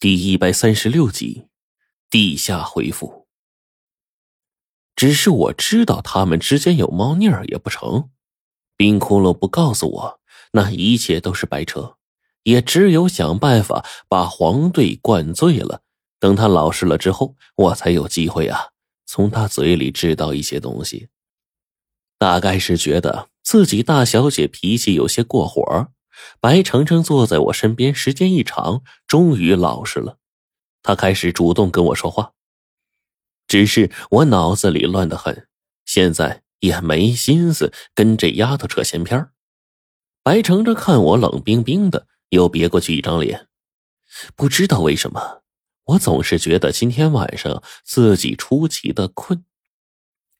第一百三十六集，地下回复。只是我知道他们之间有猫腻儿也不成。冰窟窿不告诉我，那一切都是白扯。也只有想办法把黄队灌醉了，等他老实了之后，我才有机会啊，从他嘴里知道一些东西。大概是觉得自己大小姐脾气有些过火。白程程坐在我身边，时间一长，终于老实了。他开始主动跟我说话，只是我脑子里乱得很，现在也没心思跟这丫头扯闲篇白程程看我冷冰冰的，又别过去一张脸。不知道为什么，我总是觉得今天晚上自己出奇的困，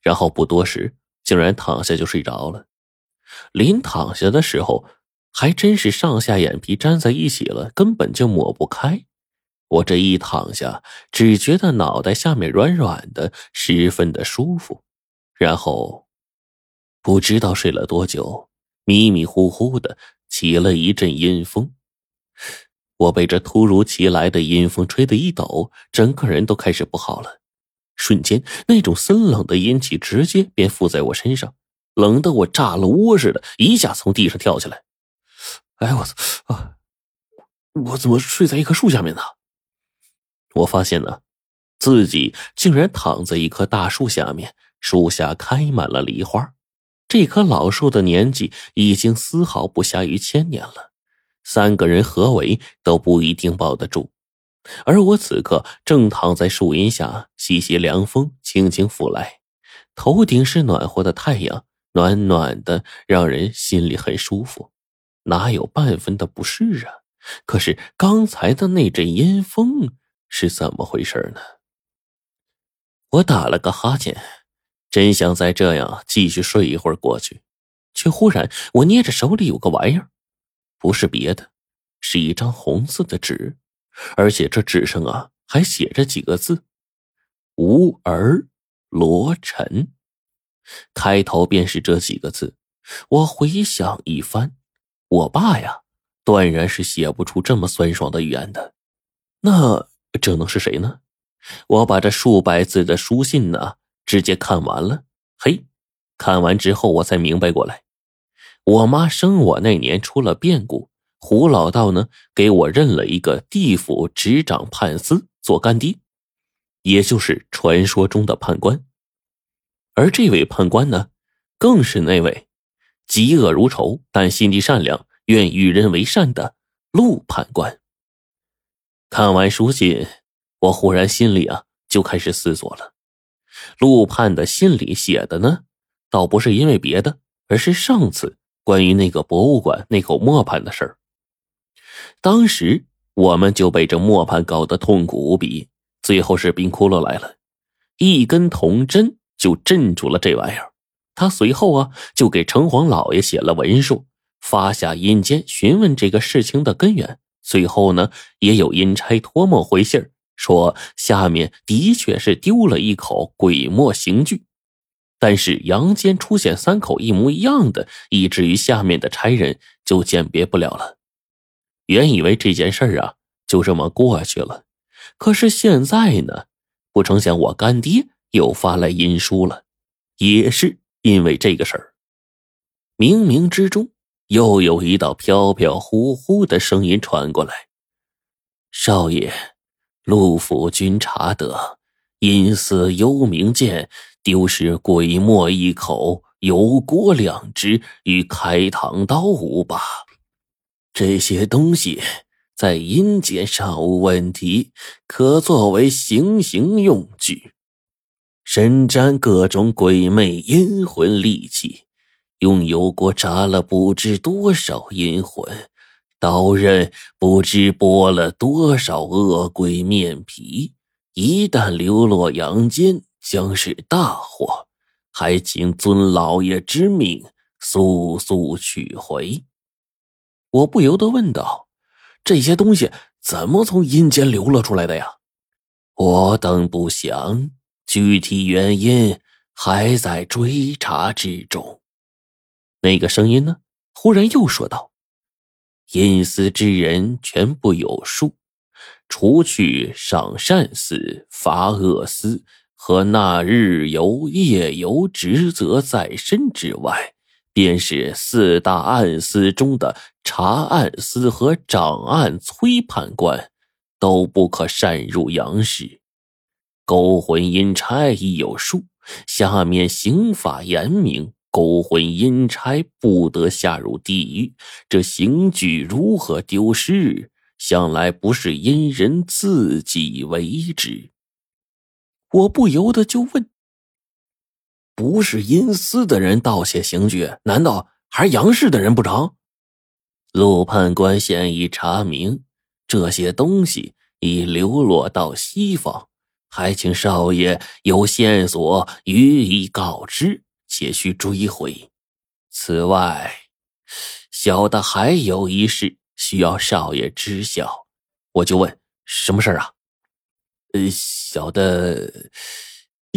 然后不多时，竟然躺下就睡着了。临躺下的时候。还真是上下眼皮粘在一起了，根本就抹不开。我这一躺下，只觉得脑袋下面软软的，十分的舒服。然后，不知道睡了多久，迷迷糊糊的起了一阵阴风。我被这突如其来的阴风吹得一抖，整个人都开始不好了。瞬间，那种森冷的阴气直接便附在我身上，冷得我炸了窝似的，一下从地上跳起来。哎，我操啊！我怎么睡在一棵树下面呢？我发现呢，自己竟然躺在一棵大树下面，树下开满了梨花。这棵老树的年纪已经丝毫不下于千年了，三个人合围都不一定抱得住。而我此刻正躺在树荫下，习习凉风轻轻拂来，头顶是暖和的太阳，暖暖的，让人心里很舒服。哪有半分的不适啊？可是刚才的那阵阴风是怎么回事呢？我打了个哈欠，真想再这样继续睡一会儿过去，却忽然我捏着手里有个玩意儿，不是别的，是一张红色的纸，而且这纸上啊还写着几个字：“无儿罗尘”，开头便是这几个字。我回想一番。我爸呀，断然是写不出这么酸爽的语言的。那这能是谁呢？我把这数百字的书信呢，直接看完了。嘿，看完之后我才明白过来，我妈生我那年出了变故，胡老道呢给我认了一个地府执掌判司做干爹，也就是传说中的判官。而这位判官呢，更是那位。嫉恶如仇，但心地善良，愿与人为善的陆判官。看完书信，我忽然心里啊就开始思索了。陆判的信里写的呢，倒不是因为别的，而是上次关于那个博物馆那口磨盘的事儿。当时我们就被这磨盘搞得痛苦无比，最后是冰窟窿来了，一根铜针就镇住了这玩意儿。他随后啊，就给城隍老爷写了文书，发下阴间询问这个事情的根源。最后呢，也有阴差托梦回信说下面的确是丢了一口鬼墨刑具，但是阳间出现三口一模一样的，以至于下面的差人就鉴别不了了。原以为这件事啊就这么过去了，可是现在呢，不成想我干爹又发来阴书了，也是。因为这个事儿，冥冥之中又有一道飘飘忽忽的声音传过来：“少爷，陆府君查得，阴司幽冥剑丢失鬼墨一口，油锅两只与开膛刀五把。这些东西在阴间尚无问题，可作为行刑用具。”身沾各种鬼魅阴魂戾气，用油锅炸了不知多少阴魂，刀刃不知剥了多少恶鬼面皮。一旦流落阳间，将是大祸。还请尊老爷之命，速速取回。我不由得问道：“这些东西怎么从阴间流了出来的呀？”我等不详。具体原因还在追查之中。那个声音呢？忽然又说道：“阴司之人全部有数，除去赏善思、罚恶思和那日游夜游职责在身之外，便是四大案司中的查案司和掌案崔判官，都不可擅入阳世。勾魂阴差已有数，下面刑法严明，勾魂阴差不得下入地狱。这刑具如何丢失？向来不是阴人自己为之。我不由得就问：“不是阴司的人盗窃刑具，难道还是阳世的人不成？”陆判官现已查明，这些东西已流落到西方，还请少爷有线索予以告知，且需追回。此外，小的还有一事。需要少爷知晓，我就问什么事啊？呃，小的，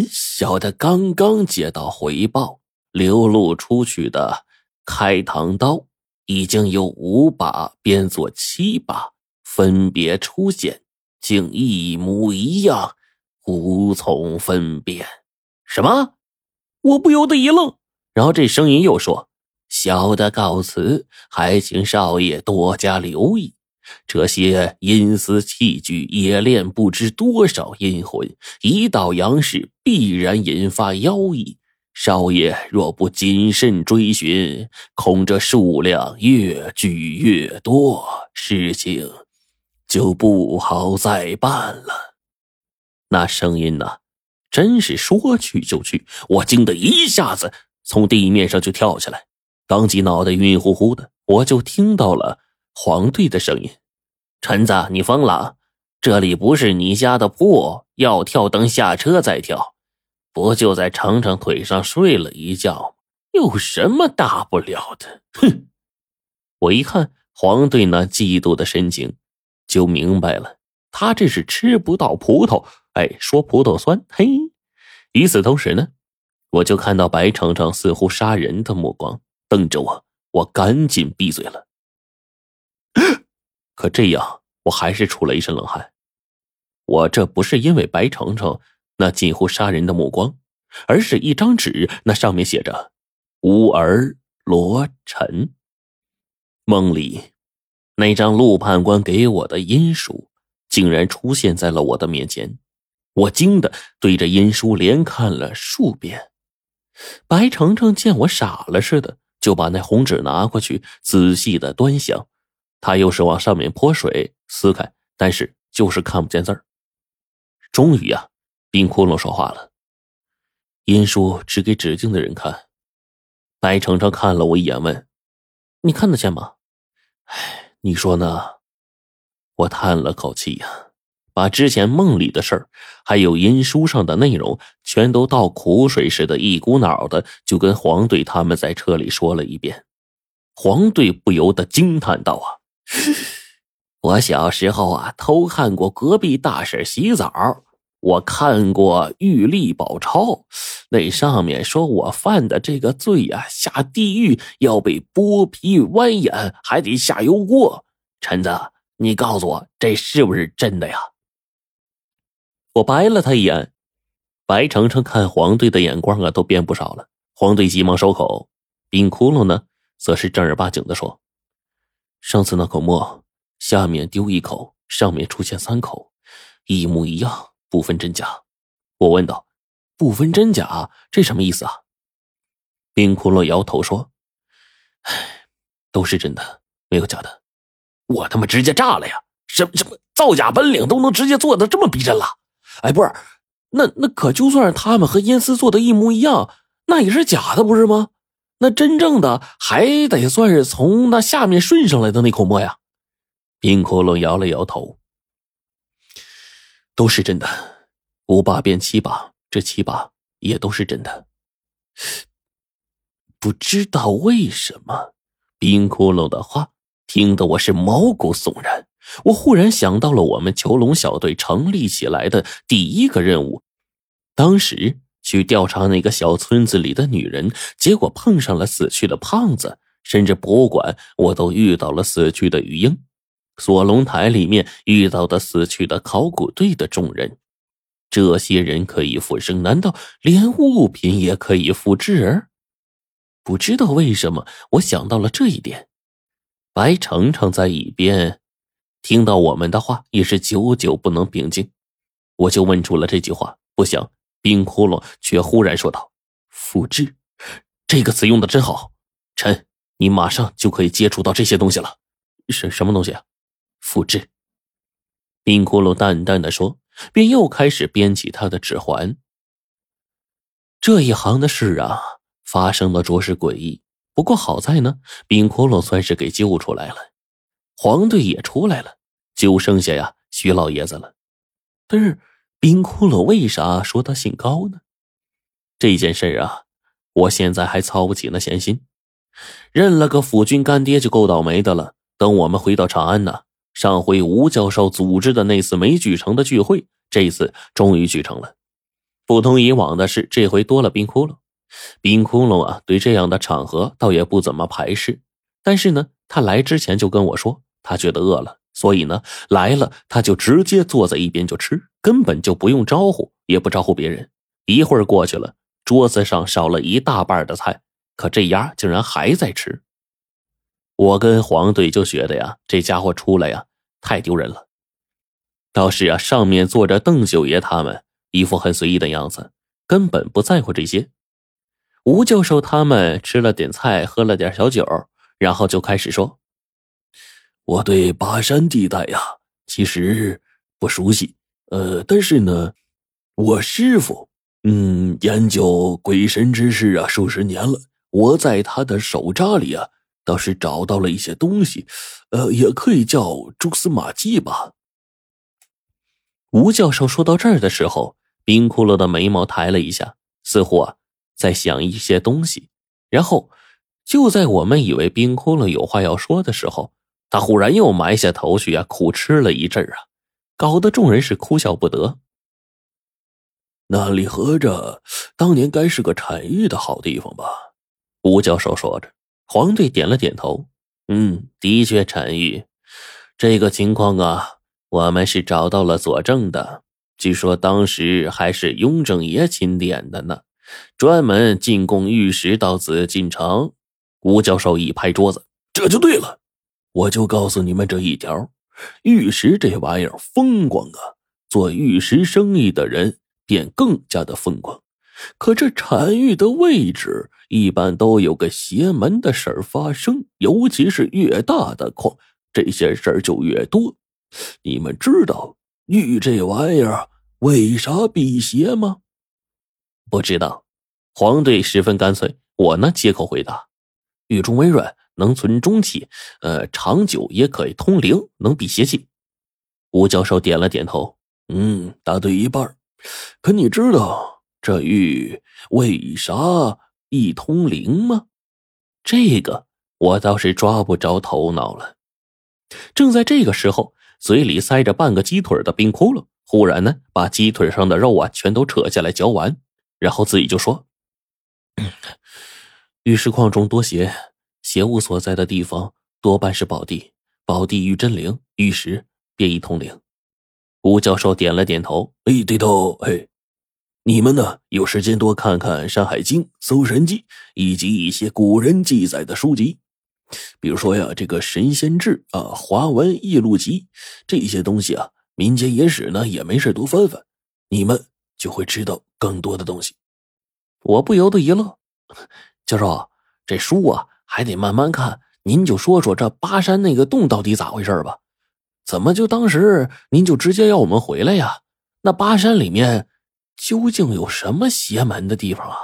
小的刚刚接到回报，流露出去的开膛刀已经有五把变作七把，分别出现，竟一模一样，无从分辨。什么？我不由得一愣，然后这声音又说。小的告辞，还请少爷多加留意。这些阴司器具冶炼不知多少阴魂，一到阳世必然引发妖异。少爷若不谨慎追寻，恐这数量越聚越多，事情就不好再办了。那声音呢，真是说去就去，我惊得一下子从地面上就跳起来。当即脑袋晕乎乎的，我就听到了黄队的声音：“陈子，你疯了？这里不是你家的铺，要跳等下车再跳。不就在程程腿上睡了一觉，有什么大不了的？”哼！我一看黄队那嫉妒的神情，就明白了，他这是吃不到葡萄，哎，说葡萄酸。嘿！与此同时呢，我就看到白程程似乎杀人的目光。瞪着我，我赶紧闭嘴了。可这样，我还是出了一身冷汗。我这不是因为白程程那近乎杀人的目光，而是一张纸，那上面写着“吾儿罗晨”。梦里，那张陆判官给我的阴书，竟然出现在了我的面前。我惊得对着阴书连看了数遍。白程程见我傻了似的。就把那红纸拿过去，仔细的端详。他又是往上面泼水，撕开，但是就是看不见字儿。终于啊，冰窟窿说话了：“阴书只给指定的人看。”白程程看了我一眼，问：“你看得见吗？”哎，你说呢？我叹了口气呀。把之前梦里的事儿，还有阴书上的内容，全都倒苦水似的，一股脑的就跟黄队他们在车里说了一遍。黄队不由得惊叹道：“啊，我小时候啊，偷看过隔壁大婶洗澡，我看过《玉历宝钞》，那上面说我犯的这个罪呀，下地狱要被剥皮剜眼，还得下油锅。陈子，你告诉我，这是不是真的呀？”我白了他一眼，白程程看黄队的眼光啊，都变不少了。黄队急忙收口，冰窟窿呢，则是正儿八经的说：“上次那口墨，下面丢一口，上面出现三口，一模一样，不分真假。”我问道：“不分真假，这什么意思啊？”冰窟窿摇头说：“唉，都是真的，没有假的。”我他妈直接炸了呀！什么什么造假本领都能直接做的这么逼真了？哎，不是，那那可就算是他们和阴司做的一模一样，那也是假的，不是吗？那真正的还得算是从那下面顺上来的那口沫呀。冰窟窿摇了摇头，都是真的，五把变七把，这七把也都是真的。不知道为什么，冰窟窿的话听得我是毛骨悚然。我忽然想到了我们囚龙小队成立起来的第一个任务，当时去调查那个小村子里的女人，结果碰上了死去的胖子，甚至博物馆我都遇到了死去的鱼鹰。锁龙台里面遇到的死去的考古队的众人，这些人可以复生，难道连物品也可以复制？不知道为什么，我想到了这一点。白程程在一边听到我们的话，也是久久不能平静。我就问出了这句话，不想冰窟窿却忽然说道：“复制，这个词用的真好。臣，你马上就可以接触到这些东西了。是什么东西啊？”复制，冰窟窿淡淡的说，便又开始编起他的指环。这一行的事啊，发生的着实诡异。不过好在呢，冰窟窿算是给救出来了，黄队也出来了，就剩下呀徐老爷子了。但是冰窟窿为啥说他姓高呢？这件事啊，我现在还操不起那闲心，认了个辅军干爹就够倒霉的了。等我们回到长安呢。上回吴教授组织的那次没举成的聚会，这次终于举成了。不同以往的是，这回多了冰窟窿。冰窟窿啊，对这样的场合倒也不怎么排斥。但是呢，他来之前就跟我说，他觉得饿了，所以呢，来了他就直接坐在一边就吃，根本就不用招呼，也不招呼别人。一会儿过去了，桌子上少了一大半的菜，可这丫竟然还在吃。我跟黄队就觉得呀，这家伙出来呀太丢人了。倒是啊，上面坐着邓九爷他们，一副很随意的样子，根本不在乎这些。吴教授他们吃了点菜，喝了点小酒，然后就开始说：“我对巴山地带呀，其实不熟悉。呃，但是呢，我师傅，嗯，研究鬼神之事啊，数十年了。我在他的手札里啊。”倒是找到了一些东西，呃，也可以叫蛛丝马迹吧。吴教授说到这儿的时候，冰窟窿的眉毛抬了一下，似乎啊在想一些东西。然后，就在我们以为冰窟窿有话要说的时候，他忽然又埋下头去啊，苦吃了一阵啊，搞得众人是哭笑不得。那里合着当年该是个产玉的好地方吧？吴教授说着。黄队点了点头，嗯，的确产玉。这个情况啊，我们是找到了佐证的。据说当时还是雍正爷钦点的呢，专门进贡玉石到紫禁城。吴教授一拍桌子：“这就对了，我就告诉你们这一条：玉石这玩意儿风光啊，做玉石生意的人便更加的风光。可这产玉的位置……”一般都有个邪门的事儿发生，尤其是越大的矿，这些事儿就越多。你们知道玉这玩意儿为啥辟邪吗？不知道。黄队十分干脆，我呢接口回答：玉中微软，能存中气，呃，长久也可以通灵，能辟邪气。吴教授点了点头，嗯，答对一半。可你知道这玉为啥？一通灵吗？这个我倒是抓不着头脑了。正在这个时候，嘴里塞着半个鸡腿的冰窟窿忽然呢，把鸡腿上的肉啊全都扯下来嚼完，然后自己就说：“玉石矿中多邪，邪物所在的地方多半是宝地，宝地遇真灵，玉石便一通灵。”吴教授点了点头：“哎，对头，哎。”你们呢？有时间多看看《山海经》《搜神记》以及一些古人记载的书籍，比如说呀，这个《神仙志》啊，《华文异录集》这些东西啊，民间野史呢也没事多翻翻，你们就会知道更多的东西。我不由得一乐，教授，这书啊还得慢慢看，您就说说这巴山那个洞到底咋回事吧？怎么就当时您就直接要我们回来呀？那巴山里面？究竟有什么邪门的地方啊？